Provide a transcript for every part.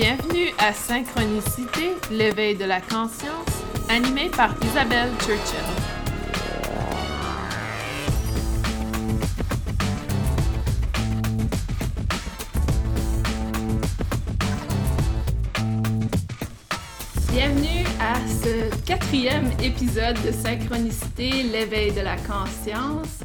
Bienvenue à Synchronicité, l'éveil de la conscience, animé par Isabelle Churchill. Bienvenue à ce quatrième épisode de Synchronicité, l'éveil de la conscience.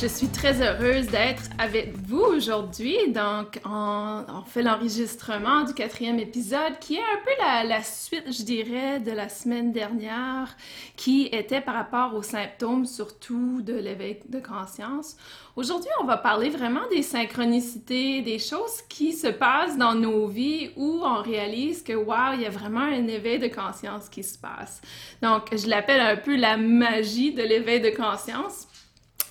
Je suis très heureuse d'être avec vous aujourd'hui. Donc, on, fait l'enregistrement du quatrième épisode qui est un peu la, la, suite, je dirais, de la semaine dernière qui était par rapport aux symptômes surtout de l'éveil de conscience. Aujourd'hui, on va parler vraiment des synchronicités, des choses qui se passent dans nos vies où on réalise que, wow, il y a vraiment un éveil de conscience qui se passe. Donc, je l'appelle un peu la magie de l'éveil de conscience.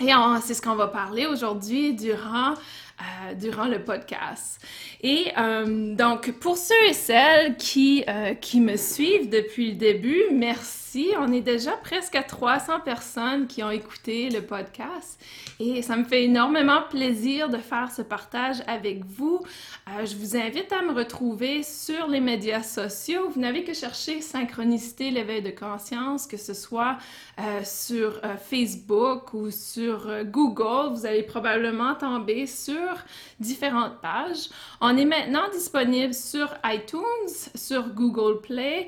Et c'est ce qu'on va parler aujourd'hui durant, euh, durant le podcast. Et euh, donc, pour ceux et celles qui, euh, qui me suivent depuis le début, merci on est déjà presque à 300 personnes qui ont écouté le podcast et ça me fait énormément plaisir de faire ce partage avec vous. Euh, je vous invite à me retrouver sur les médias sociaux. Vous n'avez que chercher Synchronicité, l'éveil de conscience, que ce soit euh, sur euh, Facebook ou sur Google. Vous allez probablement tomber sur différentes pages. Est maintenant disponible sur iTunes, sur Google Play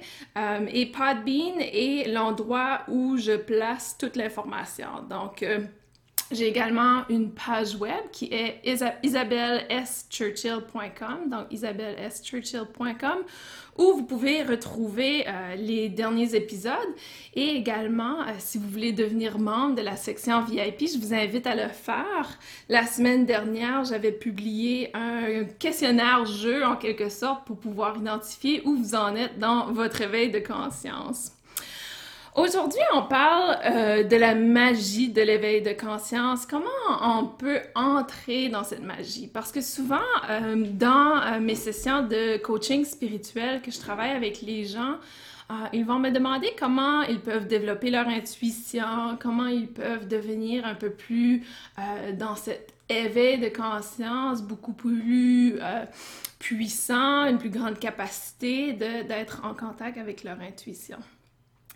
et Podbean et l'endroit où je place toute l'information. Donc, euh, j'ai également une page web qui est isabelleschurchill.com, donc isabelleschurchill.com, où vous pouvez retrouver euh, les derniers épisodes et également, euh, si vous voulez devenir membre de la section VIP, je vous invite à le faire. La semaine dernière, j'avais publié un questionnaire jeu en quelque sorte pour pouvoir identifier où vous en êtes dans votre éveil de conscience. Aujourd'hui, on parle euh, de la magie de l'éveil de conscience. Comment on peut entrer dans cette magie? Parce que souvent, euh, dans euh, mes sessions de coaching spirituel que je travaille avec les gens, ils vont me demander comment ils peuvent développer leur intuition, comment ils peuvent devenir un peu plus dans cet éveil de conscience beaucoup plus puissant, une plus grande capacité d'être en contact avec leur intuition.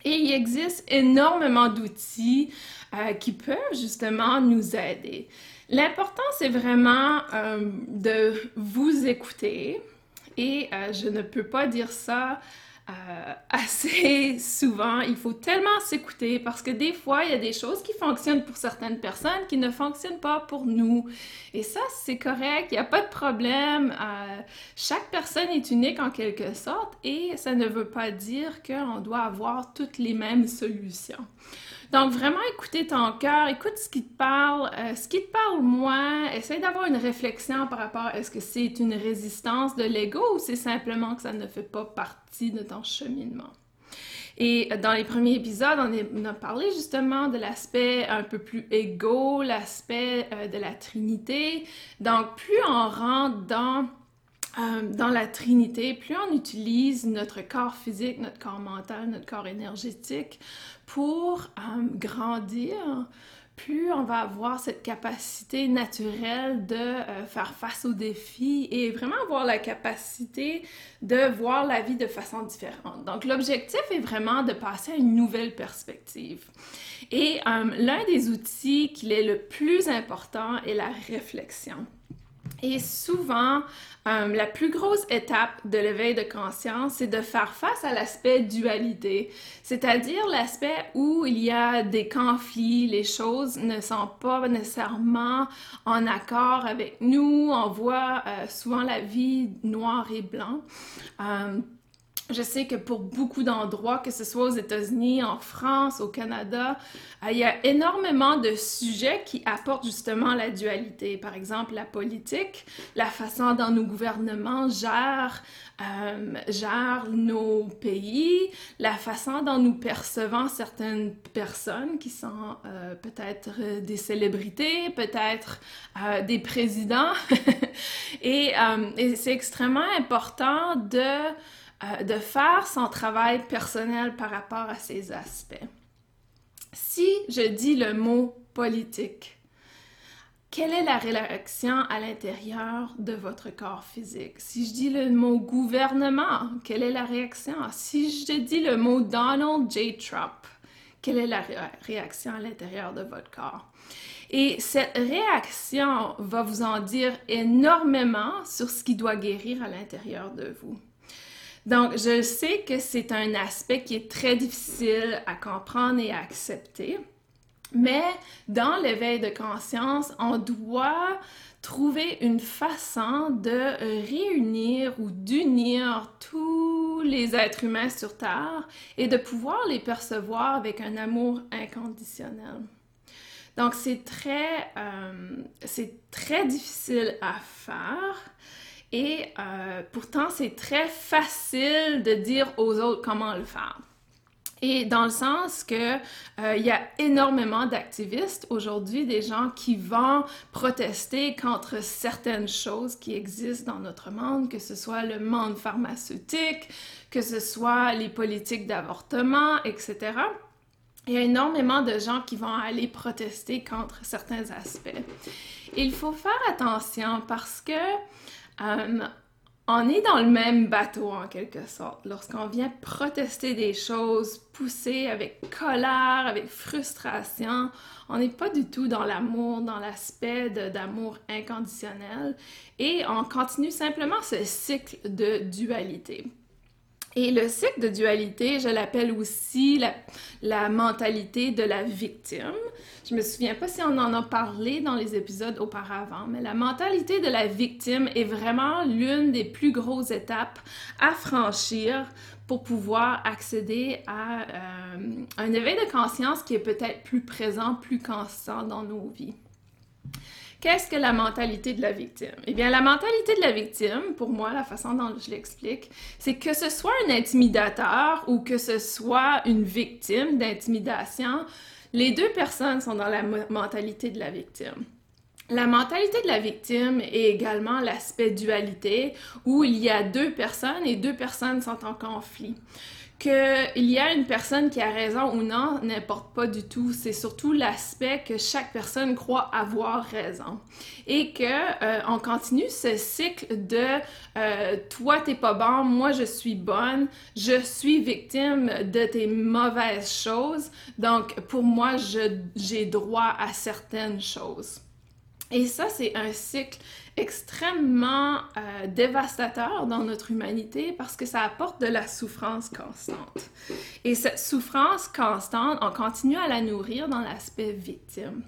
Et il existe énormément d'outils euh, qui peuvent justement nous aider. L'important, c'est vraiment euh, de vous écouter. Et euh, je ne peux pas dire ça euh, assez souvent. Il faut tellement s'écouter parce que des fois, il y a des choses qui fonctionnent pour certaines personnes qui ne fonctionnent pas pour nous. Et ça, c'est correct, il n'y a pas de problème. Euh, chaque personne est unique en quelque sorte et ça ne veut pas dire qu'on doit avoir toutes les mêmes solutions. Donc, vraiment, écouter ton cœur, écoute ce qui te parle, euh, ce qui te parle moins, essaye d'avoir une réflexion par rapport à est-ce que c'est une résistance de l'ego ou c'est simplement que ça ne fait pas partie de ton cheminement. Et dans les premiers épisodes, on a parlé justement de l'aspect un peu plus égo, l'aspect euh, de la Trinité. Donc, plus on rentre dans euh, dans la Trinité, plus on utilise notre corps physique, notre corps mental, notre corps énergétique pour euh, grandir, plus on va avoir cette capacité naturelle de euh, faire face aux défis et vraiment avoir la capacité de voir la vie de façon différente. Donc l'objectif est vraiment de passer à une nouvelle perspective. Et l'un des outils qui est le plus important est la réflexion. Et souvent, euh, la plus grosse étape de l'éveil de conscience, c'est de faire face à l'aspect dualité, c'est-à-dire l'aspect où il y a des conflits, les choses ne sont pas nécessairement en accord avec nous, on voit euh, souvent la vie noir et blanc. Euh, je sais que pour beaucoup d'endroits, que ce soit aux États-Unis, en France, au Canada, euh, il y a énormément de sujets qui apportent justement la dualité. Par exemple, la politique, la façon dont nos gouvernements gèrent, euh, gèrent nos pays, la façon dont nous percevons certaines personnes qui sont euh, peut-être des célébrités, peut-être des présidents. et, et c'est extrêmement important de euh, de faire son travail personnel par rapport à ces aspects. Si je dis le mot politique, quelle est la réaction à l'intérieur de votre corps physique? Si je dis le mot gouvernement, quelle est la réaction? Si je dis le mot Donald J. Trump, quelle est la réaction à l'intérieur de votre corps? Et cette réaction va vous en dire énormément sur ce qui doit guérir à l'intérieur de vous. Donc, je sais que c'est un aspect qui est très difficile à comprendre et à accepter. Mais dans l'éveil de conscience, on doit trouver une façon de réunir ou d'unir tous les êtres humains sur Terre et de pouvoir les percevoir avec un amour inconditionnel. Donc, c'est très, euh, très difficile à faire. Et euh, pourtant, c'est très facile de dire aux autres comment le faire. Et dans le sens que euh, y a énormément d'activistes aujourd'hui, des gens qui vont protester contre certaines choses qui existent dans notre monde, que ce soit le monde pharmaceutique, que ce soit les politiques d'avortement, etc. Il y a énormément de gens qui vont aller protester contre certains aspects. Il faut faire attention parce que euh, on est dans le même bateau en quelque sorte. Lorsqu'on vient protester des choses, pousser avec colère, avec frustration, on n'est pas du tout dans l'amour, dans l'aspect d'amour inconditionnel et on continue simplement ce cycle de dualité. Et le cycle de dualité, je l'appelle aussi la, mentalité de la victime. Je me souviens pas si on en a parlé dans les épisodes auparavant, mais la mentalité de la victime est vraiment l'une des plus grosses étapes à franchir pour pouvoir accéder à euh, un éveil de conscience qui est peut-être plus présent, plus constant dans nos vies. Qu'est-ce que la mentalité de la victime? Eh bien, la mentalité de la victime, pour moi, la façon dont je l'explique, c'est que ce soit un intimidateur ou que ce soit une victime d'intimidation, les deux personnes sont dans la mentalité de la victime. La mentalité de la victime est également l'aspect dualité où il y a deux personnes et deux personnes sont en conflit qu'il y a une personne qui a raison ou non n'importe pas du tout. C'est surtout l'aspect que chaque personne croit avoir raison. Et que euh, on continue ce cycle de euh, toi t'es pas bon, moi je suis bonne, je suis victime de tes mauvaises choses. Donc pour moi j'ai droit à certaines choses. Et ça, c'est un cycle extrêmement euh, dévastateur dans notre humanité parce que ça apporte de la souffrance constante. Et cette souffrance constante, on continue à la nourrir dans l'aspect victime.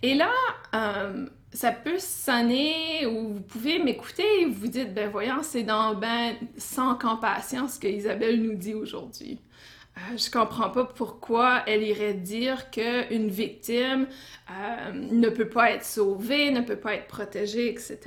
Et là, euh, ça peut sonner ou vous pouvez m'écouter et vous dites, ben voyons, c'est dans ben sans compassion ce que Isabelle nous dit aujourd'hui. Euh, je comprends pas pourquoi elle irait dire qu'une victime euh, ne peut pas être sauvée, ne peut pas être protégée, etc.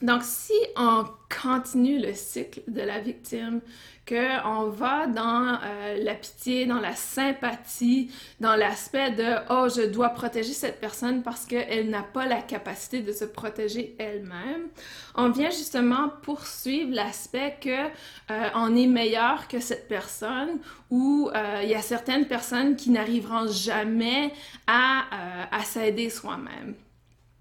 Donc, si on continue le cycle de la victime, qu'on va dans euh, la pitié, dans la sympathie, dans l'aspect de oh je dois protéger cette personne parce qu'elle n'a pas la capacité de se protéger elle-même, on vient justement poursuivre l'aspect que euh, on est meilleur que cette personne ou euh, il y a certaines personnes qui n'arriveront jamais à, à s'aider soi-même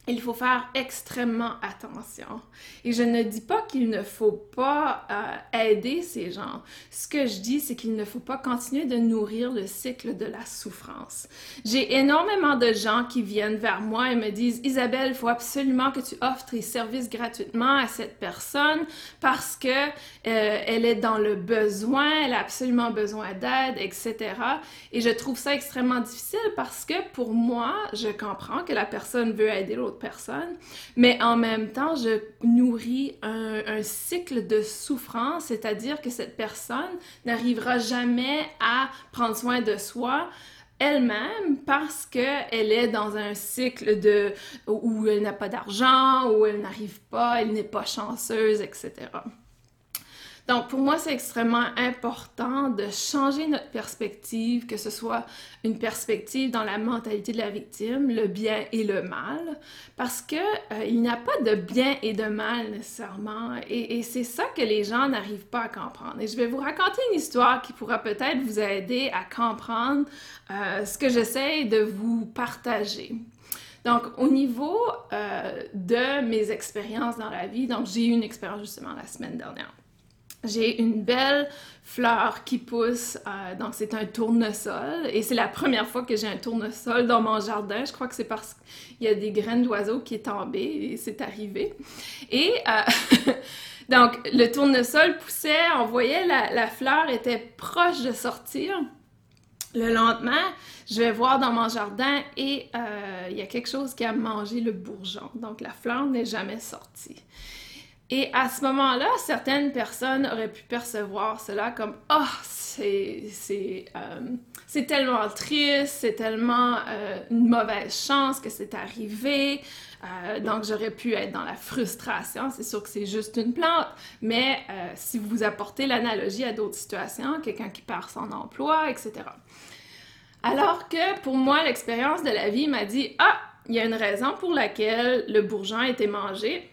il faut faire extrêmement attention. Et je ne dis pas qu'il ne faut pas euh, aider ces gens. Ce que je dis, c'est qu'il ne faut pas continuer de nourrir le cycle de la souffrance. J'ai énormément de gens qui viennent vers moi et me disent, Isabelle, il faut absolument que tu offres tes services gratuitement à cette personne parce que euh, elle est dans le besoin, elle a absolument besoin d'aide, etc. Et je trouve ça extrêmement difficile parce que pour moi, je comprends que la personne veut aider l'autre personne, mais en même temps, je nourris un, un cycle de souffrance, c'est-à-dire que cette personne n'arrivera jamais à prendre soin de soi elle-même parce qu'elle est dans un cycle de où elle n'a pas d'argent, où elle n'arrive pas, elle n'est pas chanceuse, etc. Donc, pour moi, c'est extrêmement important de changer notre perspective, que ce soit une perspective dans la mentalité de la victime, le bien et le mal, parce que euh, il n'y a pas de bien et de mal nécessairement, et, c'est ça que les gens n'arrivent pas à comprendre. Et je vais vous raconter une histoire qui pourra peut-être vous aider à comprendre euh, ce que j'essaie de vous partager. Donc, au niveau euh, de mes expériences dans la vie, donc j'ai eu une expérience justement la semaine dernière. J'ai une belle fleur qui pousse, euh, donc c'est un tournesol, et c'est la première fois que j'ai un tournesol dans mon jardin. Je crois que c'est parce qu'il y a des graines d'oiseaux qui est tombé et c'est arrivé. Et euh, donc le tournesol poussait, on voyait la, la fleur était proche de sortir. Le lendemain, je vais voir dans mon jardin et euh, il y a quelque chose qui a mangé le bourgeon. Donc la fleur n'est jamais sortie. Et à ce moment-là, certaines personnes auraient pu percevoir cela comme oh, c'est euh, tellement triste, c'est tellement euh, une mauvaise chance que c'est arrivé. Euh, donc j'aurais pu être dans la frustration. C'est sûr que c'est juste une plante, mais si vous apportez l'analogie à d'autres situations, quelqu'un qui perd son emploi, etc. Alors que pour moi, l'expérience de la vie m'a dit ah, il y a une raison pour laquelle le bourgeon a été mangé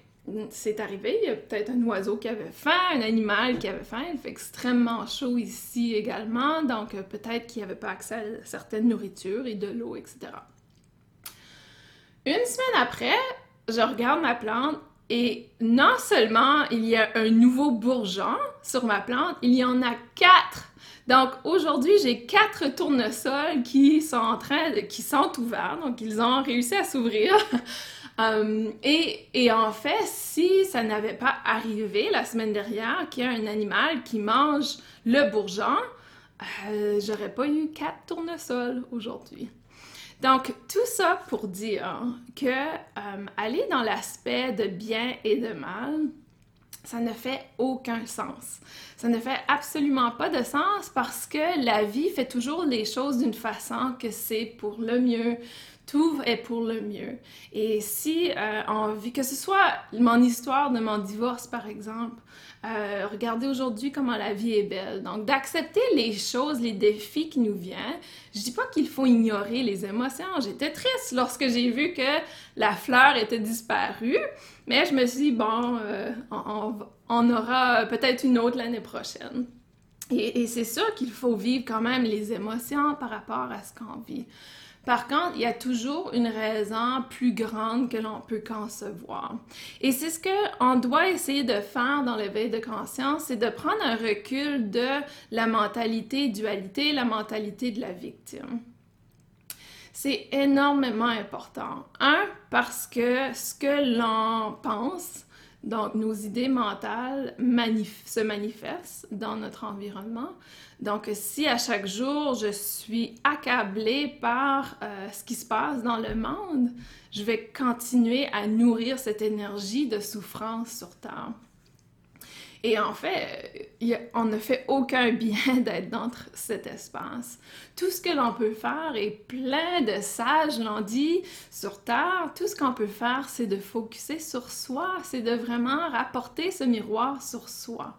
c'est arrivé, il y a peut-être un oiseau qui avait faim, un animal qui avait faim, il fait extrêmement chaud ici également, donc euh, peut-être qu'il n'y avait pas accès à certaines nourritures et de l'eau, etc. Une semaine après, je regarde ma plante et non seulement il y a un nouveau bourgeon sur ma plante, il y en a quatre. Donc aujourd'hui, j'ai quatre tournesols qui sont en train qui sont ouverts, donc ils ont réussi à s'ouvrir. Euh, et, en fait, si ça n'avait pas arrivé la semaine dernière qu'il y a un animal qui mange le bourgeon, euh, j'aurais pas eu quatre tournesols aujourd'hui. Donc, tout ça pour dire que euh, aller dans l'aspect de bien et de mal, ça ne fait aucun sens. Ça ne fait absolument pas de sens parce que la vie fait toujours les choses d'une façon que c'est pour le mieux, tout est pour le mieux. Et si euh, on que ce soit mon histoire de mon divorce, par exemple, euh, regardez aujourd'hui comment la vie est belle. Donc, d'accepter les choses, les défis qui nous viennent. Je dis pas qu'il faut ignorer les émotions. J'étais triste lorsque j'ai vu que la fleur était disparue, mais je me suis dit, bon, euh, on, on, aura peut-être une autre l'année prochaine. Et, et c'est sûr qu'il faut vivre quand même les émotions par rapport à ce qu'on vit. Par contre, il y a toujours une raison plus grande que l'on peut concevoir. Et c'est ce qu'on doit essayer de faire dans l'éveil de conscience, c'est de prendre un recul de la mentalité dualité, la mentalité de la victime. C'est énormément important. Un, parce que ce que l'on pense, donc nos idées mentales se manifestent dans notre environnement. Donc, si à chaque jour, je suis accablée par euh, ce qui se passe dans le monde, je vais continuer à nourrir cette énergie de souffrance sur Terre. Et en fait, on ne fait aucun bien d'être dans cet espace. Tout ce que l'on peut faire, et plein de sages l'ont dit sur Terre, tout ce qu'on peut faire, c'est de focuser sur soi, c'est de vraiment rapporter ce miroir sur soi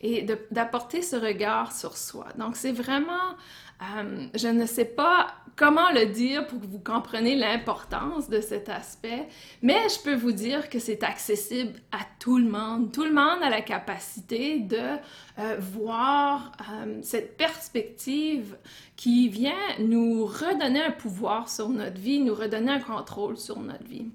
et d'apporter ce regard sur soi. Donc, c'est vraiment, euh, je ne sais pas comment le dire pour que vous compreniez l'importance de cet aspect, mais je peux vous dire que c'est accessible à tout le monde. Tout le monde a la capacité de euh, voir euh, cette perspective qui vient nous redonner un pouvoir sur notre vie, nous redonner un contrôle sur notre vie.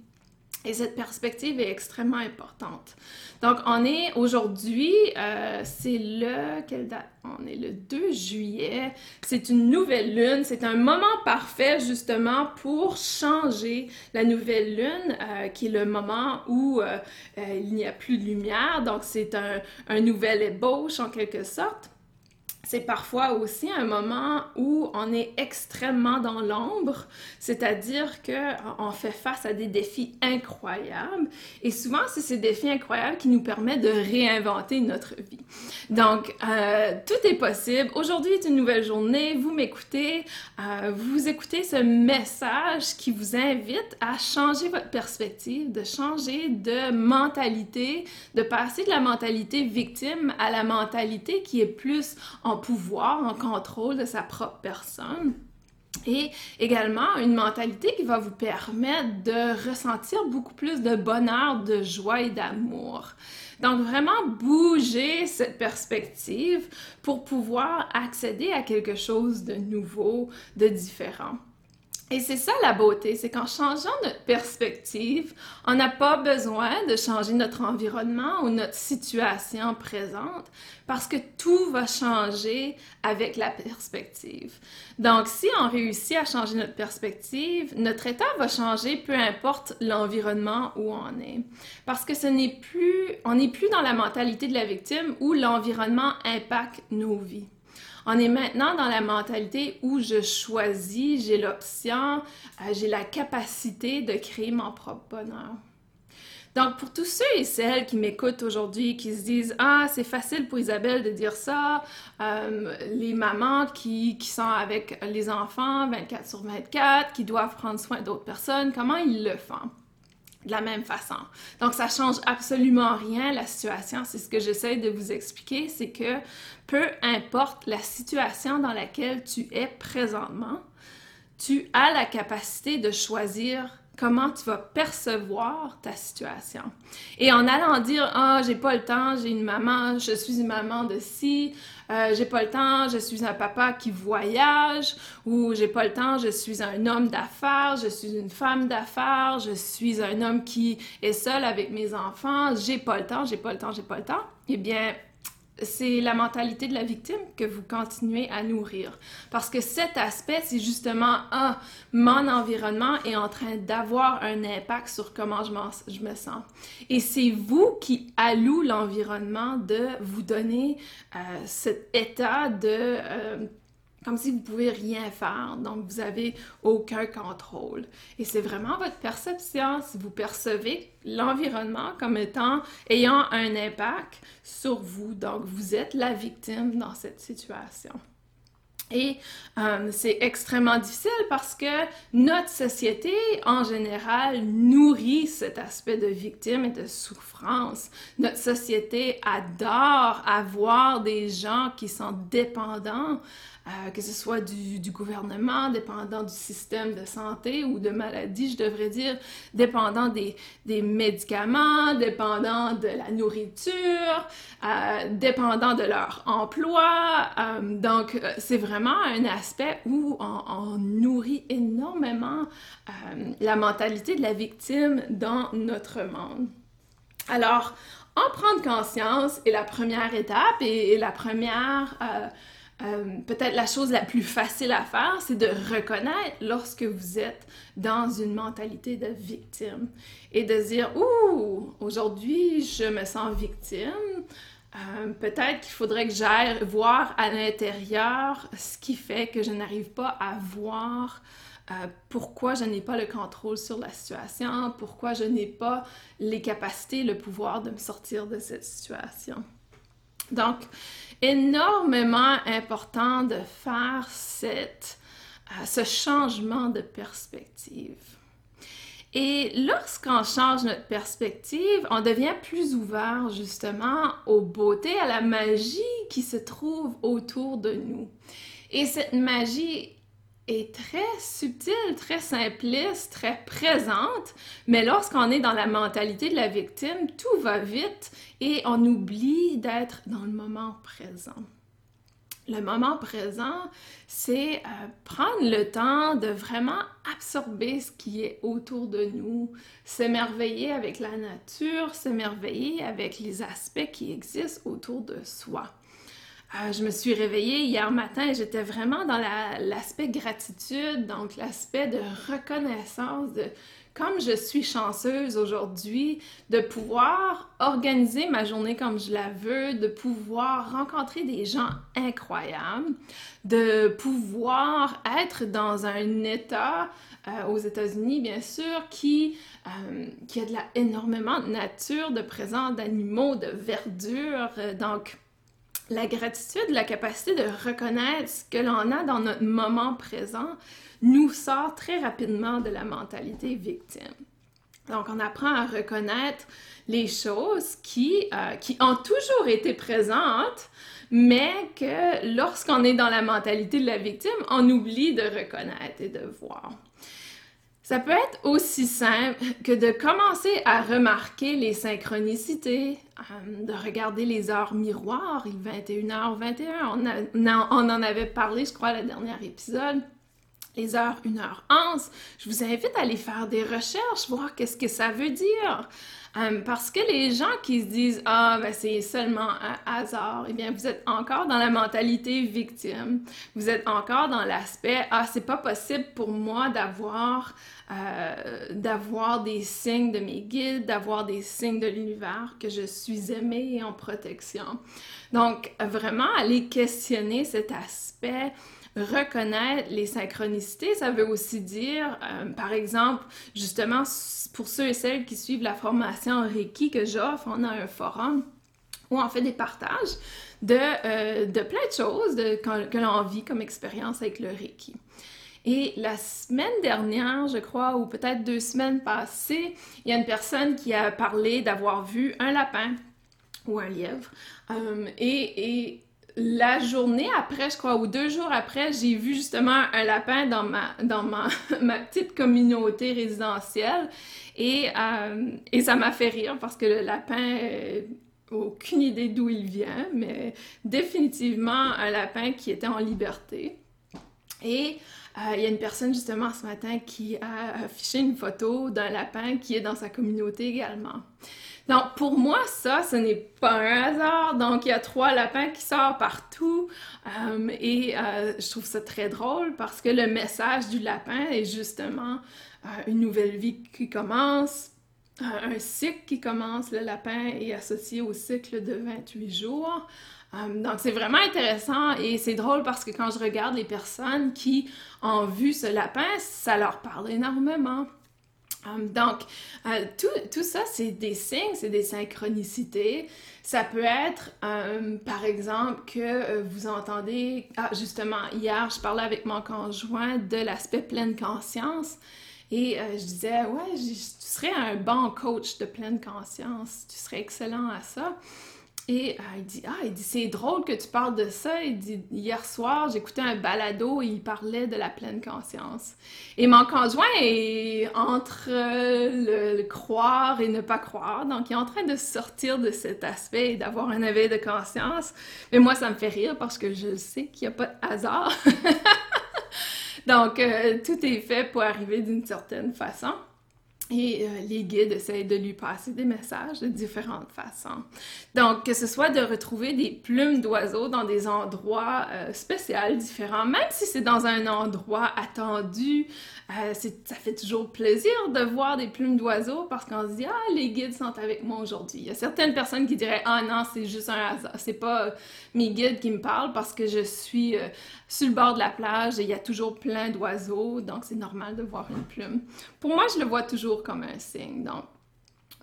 Et cette perspective est extrêmement importante. Donc, on est aujourd'hui, euh, c'est le, quelle date? On est le 2 juillet. C'est une nouvelle lune. C'est un moment parfait justement pour changer la nouvelle lune, euh, qui est le moment où euh, il n'y a plus de lumière. Donc, c'est un, un nouvel ébauche en quelque sorte c'est parfois aussi un moment où on est extrêmement dans l'ombre, c'est-à-dire que euh, fait face à des défis incroyables et souvent c'est ces défis incroyables qui nous permettent de réinventer notre vie. Donc euh, tout est possible. Aujourd'hui est une nouvelle journée. Vous m'écoutez, euh, vous écoutez ce message qui vous invite à changer votre perspective, de changer de mentalité, de passer de la mentalité victime à la mentalité qui est plus en pouvoir, en contrôle de sa propre personne. Et également une mentalité qui va vous permettre de ressentir beaucoup plus de bonheur, de joie et d'amour. Donc vraiment bouger cette perspective pour pouvoir accéder à quelque chose de nouveau, de différent. Et c'est ça la beauté, c'est qu'en changeant notre perspective, on n'a pas besoin de changer notre environnement ou notre situation présente parce que tout va changer avec la perspective. Donc, si on réussit à changer notre perspective, notre état va changer peu importe l'environnement où on est. Parce que ce n'est plus, on n'est plus dans la mentalité de la victime où l'environnement impacte nos vies. On est maintenant dans la mentalité où je choisis, j'ai l'option, euh, j'ai la capacité de créer mon propre bonheur. Donc, pour tous ceux et celles qui m'écoutent aujourd'hui, qui se disent Ah, c'est facile pour Isabelle de dire ça, euh, les mamans qui, qui, sont avec les enfants 24 sur 24, qui doivent prendre soin d'autres personnes, comment ils le font? De la même façon. Donc, ça change absolument rien, la situation. C'est ce que j'essaie de vous expliquer, c'est que peu importe la situation dans laquelle tu es présentement, tu as la capacité de choisir comment tu vas percevoir ta situation. Et en allant dire ah j'ai pas le temps, j'ai une maman, je suis une maman de ci, euh, j'ai pas le temps, je suis un papa qui voyage, ou j'ai pas le temps, je suis un homme d'affaires, je suis une femme d'affaires, je suis un homme qui est seul avec mes enfants, j'ai pas le temps, j'ai pas le temps, j'ai pas le temps. Eh bien, c'est la mentalité de la victime que vous continuez à nourrir. Parce que cet aspect, c'est justement, ah, mon environnement est en train d'avoir un impact sur comment je, me sens. Et c'est vous qui allouez l'environnement de vous donner euh, cet état de... Euh, comme si vous pouvez rien faire, donc vous avez aucun contrôle. Et c'est vraiment votre perception, si vous percevez l'environnement comme étant ayant un impact sur vous, donc vous êtes la victime dans cette situation. Et euh, c'est extrêmement difficile parce que notre société, en général, nourrit cet aspect de victime et de souffrance. Notre société adore avoir des gens qui sont dépendants euh, que ce soit du, gouvernement, dépendant du système de santé ou de maladie, je devrais dire, dépendant des, médicaments, dépendant de la nourriture, euh, dépendant de leur emploi. Euh, donc, c'est vraiment un aspect où on, nourrit énormément la mentalité de la victime dans notre monde. Alors, en prendre conscience est la première étape et, la première peut-être la chose la plus facile à faire, c'est de reconnaître lorsque vous êtes dans une mentalité de victime et de dire Ouh, aujourd'hui, je me sens victime. Euh, peut-être qu'il faudrait que j'aille voir à l'intérieur ce qui fait que je n'arrive pas à voir euh, pourquoi je n'ai pas le contrôle sur la situation, pourquoi je n'ai pas les capacités, le pouvoir de me sortir de cette situation. Donc, énormément important de faire cette, euh, ce changement de perspective. Et lorsqu'on change notre perspective, on devient plus ouvert justement aux beautés, à la magie qui se trouve autour de nous. Et cette magie est très subtile, très simpliste, très présente, mais lorsqu'on est dans la mentalité de la victime, tout va vite et on oublie d'être dans le moment présent. Le moment présent, c'est euh, prendre le temps de vraiment absorber ce qui est autour de nous, s'émerveiller avec la nature, s'émerveiller avec les aspects qui existent autour de soi. Euh, je me suis réveillée hier matin et j'étais vraiment dans l'aspect gratitude, donc l'aspect de reconnaissance de comme je suis chanceuse aujourd'hui de pouvoir organiser ma journée comme je la veux, de pouvoir rencontrer des gens incroyables, de pouvoir être dans un état euh, aux États-Unis, bien sûr, qui, euh, qui a de la, énormément de nature, de présence d'animaux, de verdure. donc, la gratitude, la capacité de reconnaître ce que l'on a dans notre moment présent nous sort très rapidement de la mentalité victime. Donc, on apprend à reconnaître les choses qui, euh, qui ont toujours été présentes, mais que lorsqu'on est dans la mentalité de la victime, on oublie de reconnaître et de voir. Ça peut être aussi simple que de commencer à remarquer les synchronicités, euh, de regarder les heures miroirs, il est 21h21, on, en avait parlé, je crois, le dernier épisode. les heures 1h11, je vous invite à aller faire des recherches, voir qu'est-ce que ça veut dire. Euh, parce que les gens qui se disent Ah, ben c'est seulement un hasard, eh bien, vous êtes encore dans la mentalité victime. Vous êtes encore dans l'aspect Ah, c'est pas possible pour moi d'avoir euh, d'avoir des signes de mes guides, d'avoir des signes de l'univers, que je suis aimée et en protection. Donc, vraiment, aller questionner cet aspect reconnaître les synchronicités, ça veut aussi dire, euh, par exemple, justement, pour ceux et celles qui suivent la formation Reiki que j'offre, on a un forum où on fait des partages de, euh, de plein de choses que l'on vit comme expérience avec le Reiki. Et la semaine dernière, je crois, ou peut-être deux semaines passées, il y a une personne qui a parlé d'avoir vu un lapin ou un lièvre. Euh, et, la journée après, je crois, ou deux jours après, j'ai vu justement un lapin dans ma, dans ma petite communauté résidentielle et, euh, et ça m'a fait rire parce que le lapin, euh, aucune idée d'où il vient, mais définitivement un lapin qui était en liberté. Et euh, il y a une personne justement ce matin qui a affiché une photo d'un lapin qui est dans sa communauté également. Donc, pour moi, ça, ce n'est pas un hasard. Donc, il y a trois lapins qui sortent partout. Euh, et euh, je trouve ça très drôle parce que le message du lapin est justement une nouvelle vie qui commence, un cycle qui commence. Le lapin est associé au cycle de 28 jours. donc, c'est vraiment intéressant et c'est drôle parce que quand je regarde les personnes qui ont vu ce lapin, ça leur parle énormément. Um, donc, euh, tout, ça, c'est des signes, c'est des synchronicités. Ça peut être, par exemple, que euh, vous entendez, ah, justement, hier, je parlais avec mon conjoint de l'aspect pleine conscience. Et euh, je disais, ouais, tu serais un bon coach de pleine conscience, tu serais excellent à ça. Et euh, il dit Ah, il dit c'est drôle que tu parles de ça. Il dit Hier soir, j'écoutais un balado et il parlait de la pleine conscience. Et mon conjoint est entre le, croire et ne pas croire. Donc, il est en train de sortir de cet aspect et d'avoir un éveil de conscience. Mais moi, ça me fait rire parce que je sais qu'il n'y a pas de hasard. Donc, euh, tout est fait pour arriver d'une certaine façon. Et euh, les guides essayent de lui passer des messages de différentes façons. Donc, que ce soit de retrouver des plumes d'oiseaux dans des endroits euh, spéciaux, différents, même si c'est dans un endroit attendu, euh, ça fait toujours plaisir de voir des plumes d'oiseaux parce qu'on se dit ah les guides sont avec moi aujourd'hui. Il y a certaines personnes qui diraient ah non c'est juste un hasard, c'est pas mes guides qui me parlent parce que je suis euh, sur le bord de la plage et il y a toujours plein d'oiseaux donc c'est normal de voir une plume. Pour moi je le vois toujours comme un signe donc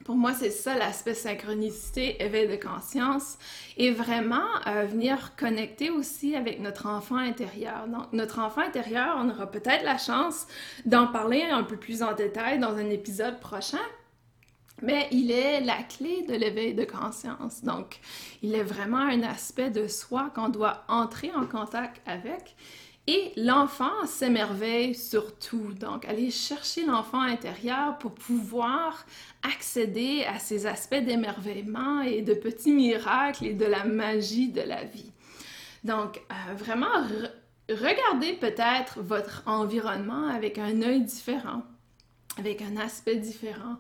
pour moi, c'est ça l'aspect synchronicité, éveil de conscience, et vraiment euh, venir connecter aussi avec notre enfant intérieur. Donc, notre enfant intérieur, on aura peut-être la chance d'en parler un peu plus en détail dans un épisode prochain. Mais il est la clé de l'éveil de conscience. Donc, il est vraiment un aspect de soi qu'on doit entrer en contact avec. Et l'enfant s'émerveille surtout. Donc, aller chercher l'enfant intérieur pour pouvoir accéder à ces aspects d'émerveillement et de petits miracles et de la magie de la vie. Donc, euh, vraiment, regardez peut-être votre environnement avec un œil différent, avec un aspect différent.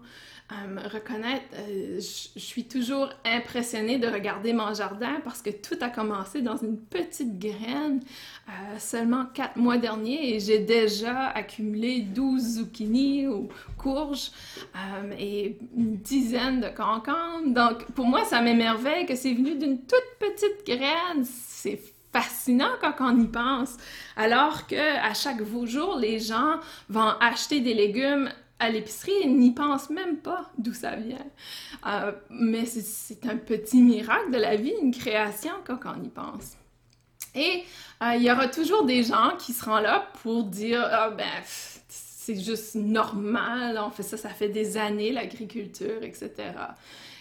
Euh, reconnaître, euh, je suis toujours impressionnée de regarder mon jardin parce que tout a commencé dans une petite graine euh, seulement quatre mois dernier et j'ai déjà accumulé 12 zucchini ou courges et une dizaine de concombres. Donc pour moi, ça m'émerveille que c'est venu d'une toute petite graine. C'est fascinant quand on y pense. Alors que à chaque jour, les gens vont acheter des légumes à l'épicerie n'y pensent même pas d'où ça vient. Euh, mais c'est un petit miracle de la vie, une création quand on y pense. Et euh, il y aura toujours des gens qui seront là pour dire ah ben c'est juste normal, on fait ça, ça fait des années l'agriculture, etc.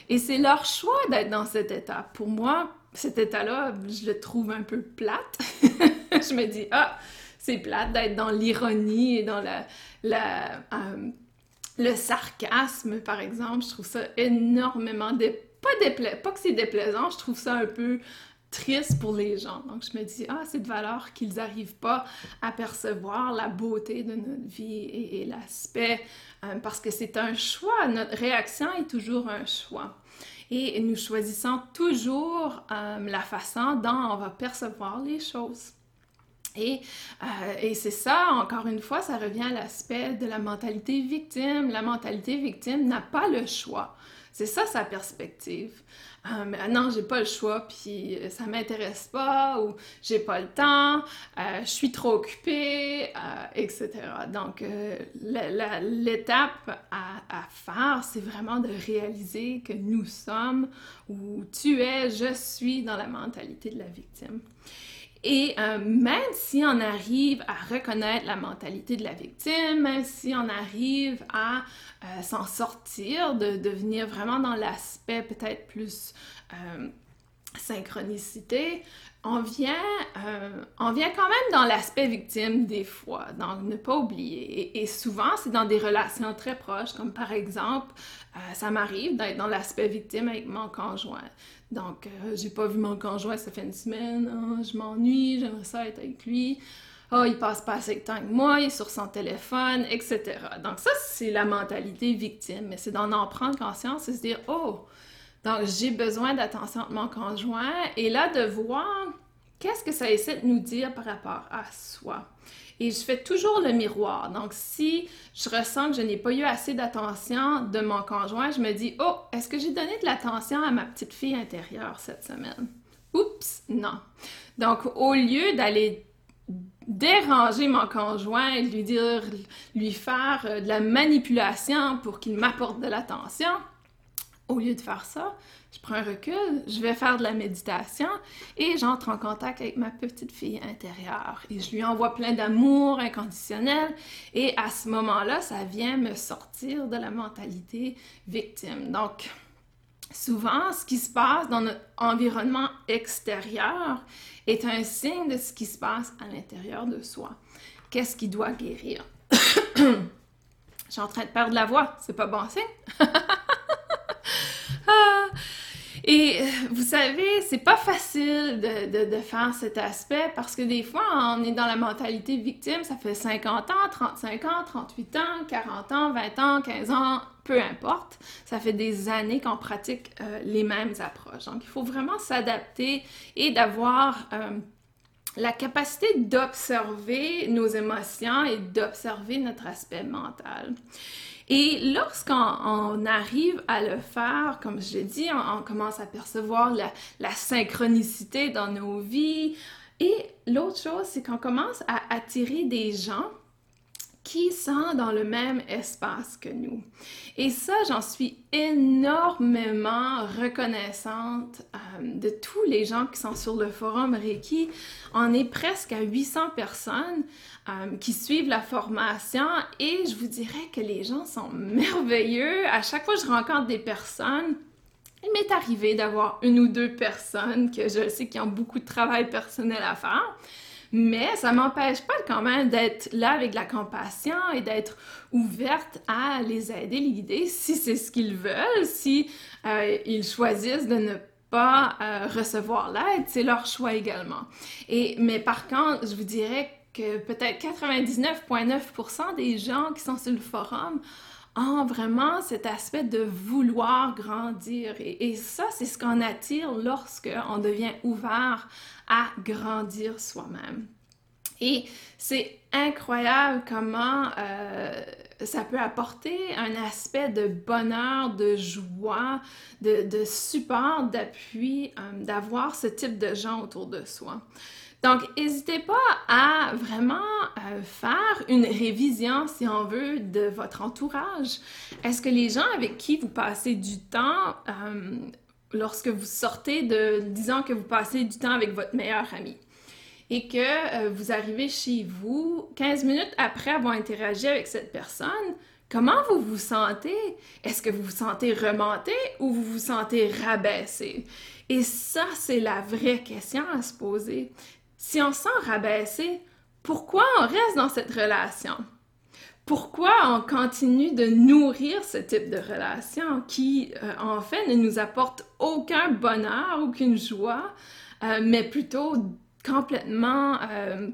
Et c'est leur choix d'être dans cet état. Pour moi, cet état-là, je le trouve un peu plate. je me dis ah c'est plate d'être dans l'ironie et dans la, la euh, le sarcasme, par exemple, je trouve ça énormément... Pas, pas que c'est déplaisant, je trouve ça un peu triste pour les gens. Donc, je me dis, ah, c'est de valeur qu'ils n'arrivent pas à percevoir la beauté de notre vie et, l'aspect, euh, parce que c'est un choix. Notre réaction est toujours un choix. Et nous choisissons toujours euh, la façon dont on va percevoir les choses. Et, euh, et c'est ça, encore une fois, ça revient à l'aspect de la mentalité victime. La mentalité victime n'a pas le choix. C'est ça sa perspective. Euh, non, j'ai pas le choix, puis euh, ça m'intéresse pas, ou j'ai pas le temps, euh, je suis trop occupée, etc. Donc, l'étape à, à, faire, c'est vraiment de réaliser que nous sommes, ou tu es, je suis dans la mentalité de la victime. Et euh, même si on arrive à reconnaître la mentalité de la victime, même si on arrive à euh, s'en sortir, de devenir vraiment dans l'aspect peut-être plus euh, synchronicité, on vient, on vient quand même dans l'aspect victime des fois, donc ne pas oublier. Et, souvent, c'est dans des relations très proches, comme par exemple, ça m'arrive d'être dans l'aspect victime avec mon conjoint. Donc, euh, j'ai pas vu mon conjoint, ça fait une semaine, hein, je m'ennuie, j'aimerais ça être avec lui. Oh, il passe pas assez de temps avec moi, il est sur son téléphone, etc. Donc, ça, c'est la mentalité victime, mais c'est d'en en prendre conscience et se dire, oh, donc j'ai besoin d'attention de mon conjoint, et là, de voir qu'est-ce que ça essaie de nous dire par rapport à soi. Et je fais toujours le miroir. Donc, si je ressens que je n'ai pas eu assez d'attention de mon conjoint, je me dis, oh, est-ce que j'ai donné de l'attention à ma petite fille intérieure cette semaine? Oups, non. Donc, au lieu d'aller déranger mon conjoint et lui dire, lui faire euh, de la manipulation pour qu'il m'apporte de l'attention, au lieu de faire ça, je prends un recul, je vais faire de la méditation et j'entre en contact avec ma petite fille intérieure et je lui envoie plein d'amour inconditionnel et à ce moment-là, ça vient me sortir de la mentalité victime. Donc, souvent, ce qui se passe dans notre environnement extérieur est un signe de ce qui se passe à l'intérieur de soi. Qu'est-ce qui doit guérir? Je suis en train de perdre la voix, c'est pas bon signe? et euh, vous savez, c'est pas facile de, de, faire cet aspect parce que des fois, on est dans la mentalité victime, ça fait 50 ans, 35 ans, 38 ans, 40 ans, 20 ans, 15 ans, peu importe. Ça fait des années qu'on pratique euh, les mêmes approches. Donc, il faut vraiment s'adapter et d'avoir... Euh, la capacité d'observer nos émotions et d'observer notre aspect mental. Et lorsqu'on arrive à le faire, comme je l'ai dit, on, commence à percevoir la, synchronicité dans nos vies. Et l'autre chose, c'est qu'on commence à attirer des gens qui sont dans le même espace que nous. Et ça, j'en suis énormément reconnaissante euh, de tous les gens qui sont sur le forum Reiki. On est presque à 800 personnes euh, qui suivent la formation et je vous dirais que les gens sont merveilleux. À chaque fois que je rencontre des personnes, il m'est arrivé d'avoir une ou deux personnes que je sais qui ont beaucoup de travail personnel à faire. Mais ça m'empêche pas quand même d'être là avec de la compassion et d'être ouverte à les aider, les guider si c'est ce qu'ils veulent, si euh, ils choisissent de ne pas euh, recevoir l'aide, c'est leur choix également. Et mais par contre, je vous dirais que peut-être 99,9% des gens qui sont sur le forum ont vraiment cet aspect de vouloir grandir. Et, ça, c'est ce qu'on attire lorsque on devient ouvert à grandir soi-même. Et c'est incroyable comment euh, ça peut apporter un aspect de bonheur, de joie, de, de support, d'appui, euh, d'avoir ce type de gens autour de soi. Donc, n'hésitez pas à vraiment euh, faire une révision, si on veut, de votre entourage. Est-ce que les gens avec qui vous passez du temps, euh, lorsque vous sortez de, disons que vous passez du temps avec votre meilleur ami, et que euh, vous arrivez chez vous 15 minutes après avoir interagi avec cette personne, comment vous vous sentez? Est-ce que vous vous sentez remonté ou vous vous sentez rabaissé? Et ça, c'est la vraie question à se poser. Si on sent rabaissé, pourquoi on reste dans cette relation? Pourquoi on continue de nourrir ce type de relation qui, euh, en fait, ne nous apporte aucun bonheur, aucune joie, euh, mais plutôt complètement euh,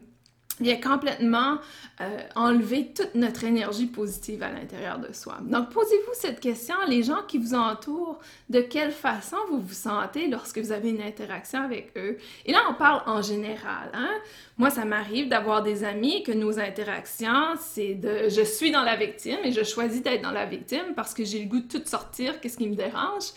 vient complètement euh, enlever toute notre énergie positive à l'intérieur de soi. Donc, posez-vous cette question, les gens qui vous entourent, de quelle façon vous vous sentez lorsque vous avez une interaction avec eux? Et là, on parle en général. Hein? Moi, ça m'arrive d'avoir des amis que nos interactions, c'est de je suis dans la victime et je choisis d'être dans la victime parce que j'ai le goût de tout sortir, qu'est-ce qui me dérange,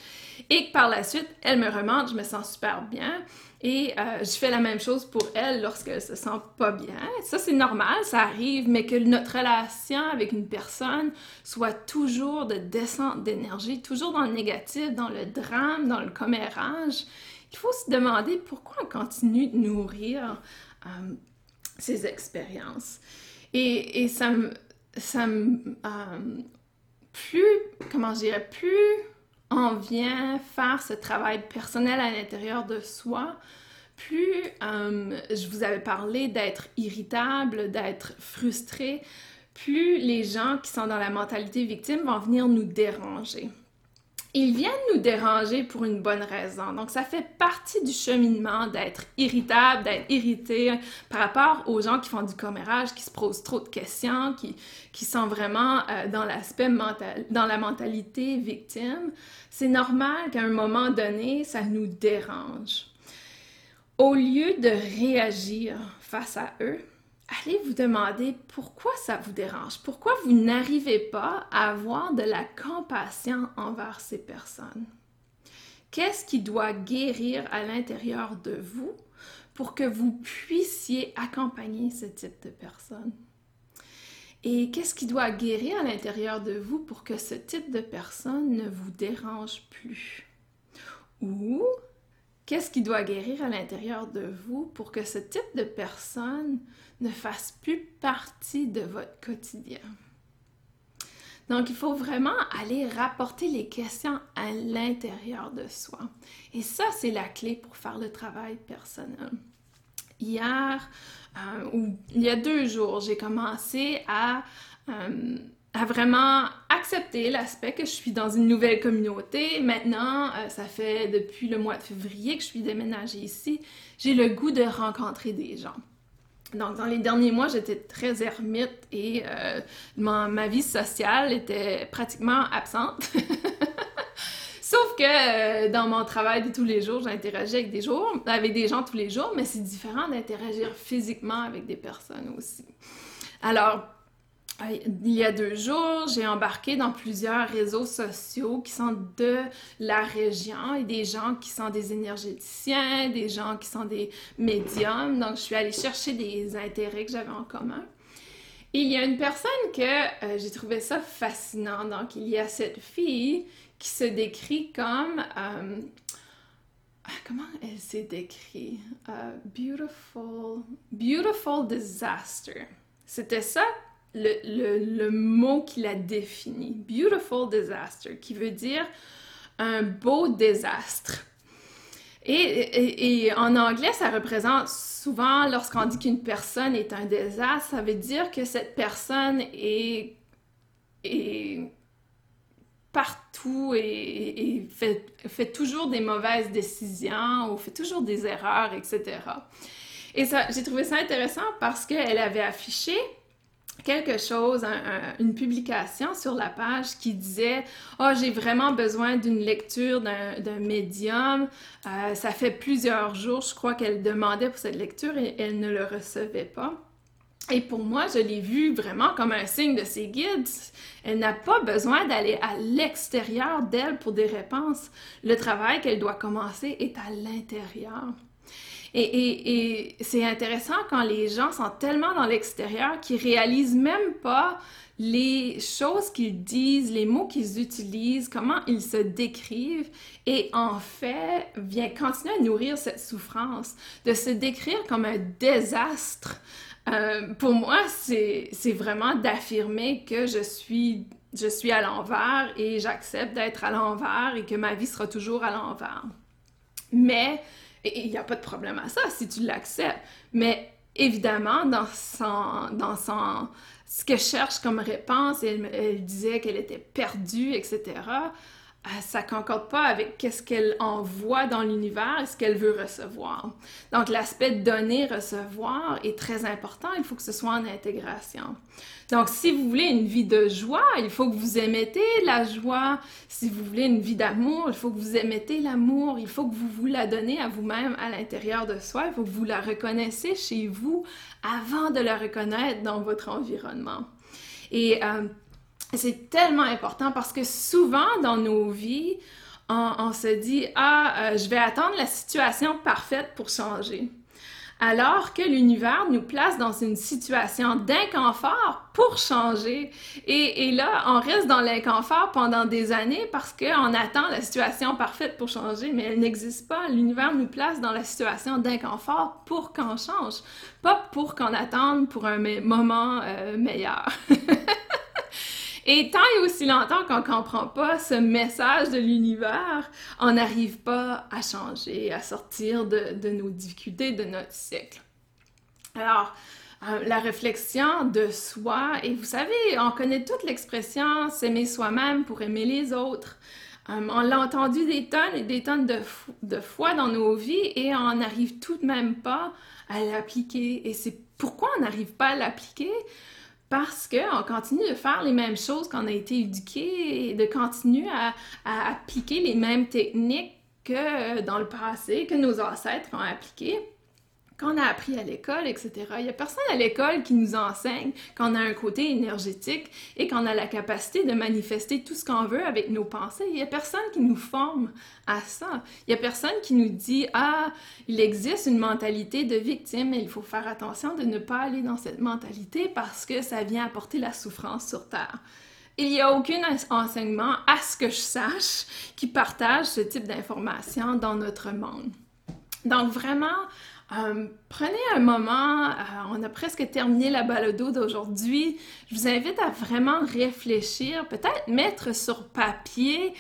et que par la suite, elle me remonte, je me sens super bien. Et euh, je fais la même chose pour elle lorsqu'elle se sent pas bien. Ça, c'est normal, ça arrive, mais que notre relation avec une personne soit toujours de descente d'énergie, toujours dans le négatif, dans le drame, dans le commérage. Il faut se demander pourquoi on continue de nourrir euh, ces expériences. Et, ça me... Ça me euh, plus, comment je dirais, plus on vient faire ce travail personnel à l'intérieur de soi, plus euh, je vous avais parlé d'être irritable, d'être frustré, plus les gens qui sont dans la mentalité victime vont venir nous déranger. Ils viennent nous déranger pour une bonne raison. Donc, ça fait partie du cheminement d'être irritable, d'être irrité par rapport aux gens qui font du commérage, qui se posent trop de questions, qui, qui sont vraiment euh, dans l'aspect mental, dans la mentalité victime. C'est normal qu'à un moment donné, ça nous dérange. Au lieu de réagir face à eux, allez vous demander pourquoi ça vous dérange, pourquoi vous n'arrivez pas à avoir de la compassion envers ces personnes? Qu'est-ce qui doit guérir à l'intérieur de vous pour que vous puissiez accompagner ce type de personnes? Et qu'est-ce qui doit guérir à l'intérieur de vous pour que ce type de personne ne vous dérange plus? Ou Qu'est-ce qui doit guérir à l'intérieur de vous pour que ce type de personne ne fasse plus partie de votre quotidien? Donc, il faut vraiment aller rapporter les questions à l'intérieur de soi. Et ça, c'est la clé pour faire le travail personnel. Hier, euh, ou il y a deux jours, j'ai commencé à euh, à vraiment accepter l'aspect que je suis dans une nouvelle communauté. Maintenant, euh, ça fait depuis le mois de février que je suis déménagée ici. J'ai le goût de rencontrer des gens. Donc, dans les derniers mois, j'étais très ermite et euh, ma, vie sociale était pratiquement absente. Sauf que euh, dans mon travail de tous les jours, j'interagis avec des, jours, avec des gens tous les jours, mais c'est différent d'interagir physiquement avec des personnes aussi. Alors, il y a deux jours, j'ai embarqué dans plusieurs réseaux sociaux qui sont de la région et des gens qui sont des énergéticiens, des gens qui sont des médiums. Donc, je suis allée chercher des intérêts que j'avais en commun. Et il y a une personne que euh, j'ai trouvé ça fascinant. Donc, il y a cette fille qui se décrit comme... Euh, comment elle s'est décrite? Euh, beautiful... Beautiful disaster. C'était ça? Le, mot qui la définit. Beautiful disaster, qui veut dire un beau désastre. Et, en anglais, ça représente souvent, lorsqu'on dit qu'une personne est un désastre, ça veut dire que cette personne est, partout et, fait, fait, toujours des mauvaises décisions ou fait toujours des erreurs, etc. Et j'ai trouvé ça intéressant parce qu'elle avait affiché quelque chose, une publication sur la page qui disait Oh, j'ai vraiment besoin d'une lecture d'un médium. Euh, ça fait plusieurs jours, je crois qu'elle demandait pour cette lecture et elle ne le recevait pas. Et pour moi, je l'ai vu vraiment comme un signe de ses guides. Elle n'a pas besoin d'aller à l'extérieur d'elle pour des réponses. Le travail qu'elle doit commencer est à l'intérieur. Et, c'est intéressant quand les gens sont tellement dans l'extérieur qu'ils réalisent même pas les choses qu'ils disent, les mots qu'ils utilisent, comment ils se décrivent, et en fait, vient continuer à nourrir cette souffrance, de se décrire comme un désastre. Euh, pour moi, c'est vraiment d'affirmer que je suis, je suis à l'envers et j'accepte d'être à l'envers et que ma vie sera toujours à l'envers. Mais et il n'y a pas de problème à ça si tu l'acceptes. Mais évidemment, dans son, dans son, ce que je cherche comme réponse, elle disait qu'elle était perdue, etc. euh, ça concorde pas avec qu'est-ce qu'elle envoie dans l'univers et ce qu'elle veut recevoir. Donc l'aspect donner-recevoir est très important, il faut que ce soit en intégration. Donc si vous voulez une vie de joie, il faut que vous émettez la joie. Si vous voulez une vie d'amour, il faut que vous émettez l'amour, il faut que vous vous la donnez à vous-même à l'intérieur de soi, il faut que vous la reconnaissez chez vous avant de la reconnaître dans votre environnement. Et euh, c'est tellement important parce que souvent dans nos vies, on, se dit Ah, euh, je vais attendre la situation parfaite pour changer. Alors que l'univers nous place dans une situation d'inconfort pour changer. Et, et, là, on reste dans l'inconfort pendant des années parce qu'on attend la situation parfaite pour changer, mais elle n'existe pas. L'univers nous place dans la situation d'inconfort pour qu'on change, pas pour qu'on attende pour un moment euh, meilleur. Et tant et aussi longtemps qu'on ne comprend pas ce message de l'univers, on n'arrive pas à changer, à sortir de, de, nos difficultés, de notre cycle. Alors, euh, la réflexion de soi, et vous savez, on connaît toute l'expression s'aimer soi-même pour aimer les autres. Euh, on l'a entendu des tonnes et des tonnes de, de fois dans nos vies et on n'arrive tout de même pas à l'appliquer. Et c'est pourquoi on n'arrive pas à l'appliquer? Parce qu'on continue de faire les mêmes choses qu'on a été éduqué et de continuer à, à, appliquer les mêmes techniques que dans le passé, que nos ancêtres ont appliquées qu'on a appris à l'école, etc. Il n'y a personne à l'école qui nous enseigne qu'on a un côté énergétique et qu'on a la capacité de manifester tout ce qu'on veut avec nos pensées. Il n'y a personne qui nous forme à ça. Il n'y a personne qui nous dit Ah, il existe une mentalité de victime et il faut faire attention de ne pas aller dans cette mentalité parce que ça vient apporter la souffrance sur Terre. Il n'y a aucun enseignement, à ce que je sache, qui partage ce type d'informations dans notre monde. Donc vraiment, euh, prenez un moment, euh, on a presque terminé la balado d'aujourd'hui. Je vous invite à vraiment réfléchir, peut-être mettre sur papier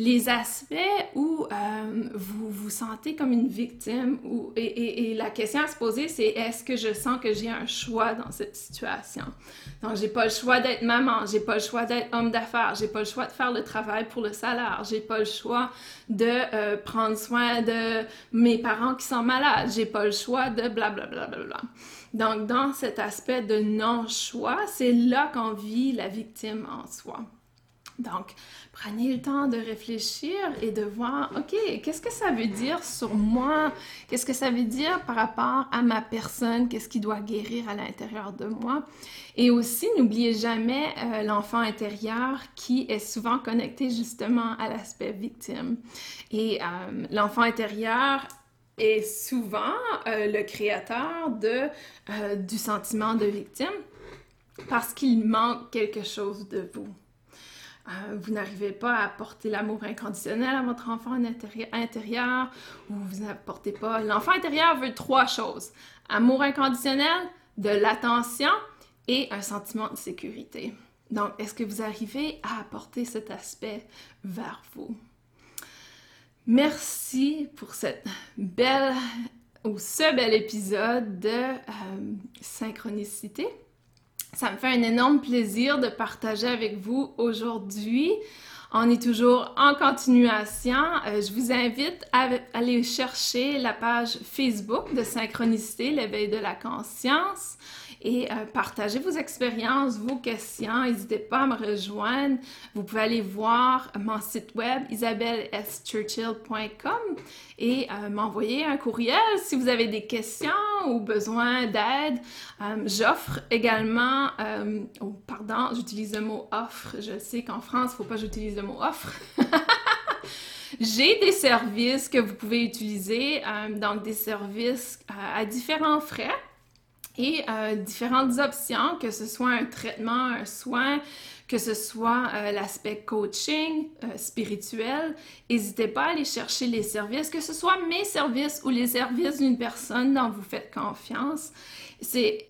les aspects où euh, vous vous sentez comme une victime ou, et, la question à se poser, c'est est-ce que je sens que j'ai un choix dans cette situation? Donc, j'ai pas le choix d'être maman, j'ai pas le choix d'être homme d'affaires, j'ai pas le choix de faire le travail pour le salaire, j'ai pas le choix de euh, prendre soin de mes parents qui sont malades, j'ai pas le choix de blablabla. Bla, bla, bla, Donc, dans cet aspect de non-choix, c'est là qu'on vit la victime en soi. Donc, prenez le temps de réfléchir et de voir, OK, qu'est-ce que ça veut dire sur moi? Qu'est-ce que ça veut dire par rapport à ma personne? Qu'est-ce qui doit guérir à l'intérieur de moi? Et aussi, n'oubliez jamais euh, l'enfant intérieur qui est souvent connecté justement à l'aspect victime. Et euh, l'enfant intérieur est souvent euh, le créateur du sentiment de victime parce qu'il manque quelque chose de vous. Euh, vous n'arrivez pas à apporter l'amour inconditionnel à votre enfant intérieur ou vous n'apportez pas. L'enfant intérieur veut trois choses amour inconditionnel, de l'attention et un sentiment de sécurité. Donc, est-ce que vous arrivez à apporter cet aspect vers vous? Merci pour cette belle ou ce bel épisode de euh, synchronicité. Ça me fait un énorme plaisir de partager avec vous aujourd'hui. On est toujours en continuation. Euh, je vous invite à aller chercher la page Facebook de Synchronicité, l'éveil de la conscience et euh, partagez vos expériences, vos questions. N'hésitez pas à me rejoindre. Vous pouvez aller voir mon site web isabelleschurchill.com et euh, m'envoyer un courriel si vous avez des questions ou besoin d'aide. Euh, j'offre également, oh, pardon, j'utilise le mot offre. Je sais qu'en France, il ne faut pas que j'utilise le mot offre. J'ai des services que vous pouvez utiliser, donc des services à différents frais et euh, différentes options, que ce soit un traitement, un soin, que ce soit euh, l'aspect coaching euh, spirituel. N'hésitez pas à aller chercher les services, que ce soit mes services ou les services d'une personne dont vous faites confiance. C'est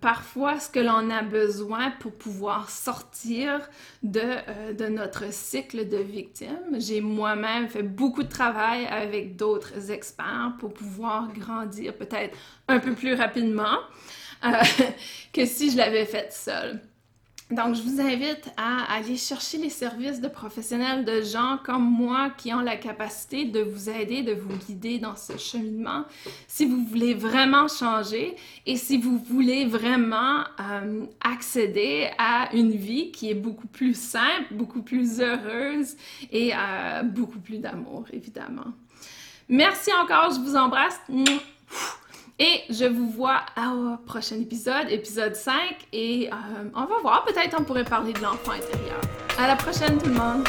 parfois ce que l'on a besoin pour pouvoir sortir de, de notre cycle de victime. J'ai moi-même fait beaucoup de travail avec d'autres experts pour pouvoir grandir peut-être un peu plus rapidement. Euh, que si je l'avais fait seule. Donc, je vous invite à aller chercher les services de professionnels, de gens comme moi qui ont la capacité de vous aider, de vous guider dans ce cheminement. Si vous voulez vraiment changer et si vous voulez vraiment euh, accéder à une vie qui est beaucoup plus simple, beaucoup plus heureuse et euh, beaucoup plus d'amour, évidemment. Merci encore, je vous embrasse. Et je vous vois au prochain épisode, épisode 5. Et euh, on va voir, peut-être on pourrait parler de l'enfant intérieur. À la prochaine tout le monde!